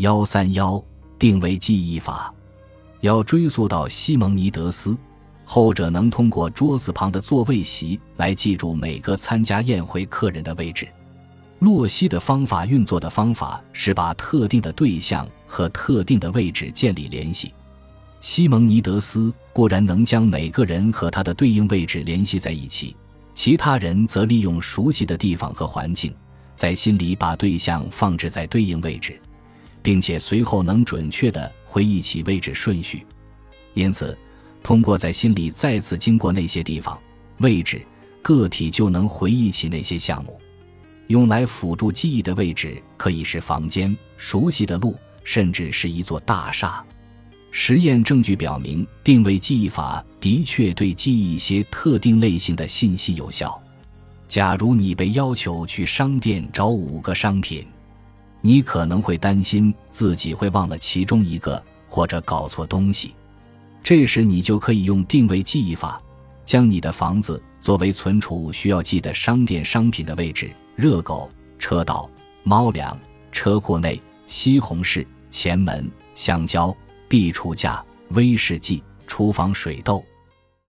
幺三幺定位记忆法，要追溯到西蒙尼德斯，后者能通过桌子旁的座位席来记住每个参加宴会客人的位置。洛西的方法运作的方法是把特定的对象和特定的位置建立联系。西蒙尼德斯固然能将每个人和他的对应位置联系在一起，其他人则利用熟悉的地方和环境，在心里把对象放置在对应位置。并且随后能准确地回忆起位置顺序，因此，通过在心里再次经过那些地方、位置，个体就能回忆起那些项目。用来辅助记忆的位置可以是房间、熟悉的路，甚至是一座大厦。实验证据表明，定位记忆法的确对记忆一些特定类型的信息有效。假如你被要求去商店找五个商品。你可能会担心自己会忘了其中一个，或者搞错东西。这时，你就可以用定位记忆法，将你的房子作为存储需要记的商店商品的位置：热狗、车道、猫粮、车库内、西红柿、前门、香蕉、壁橱架、威士忌、厨房水豆、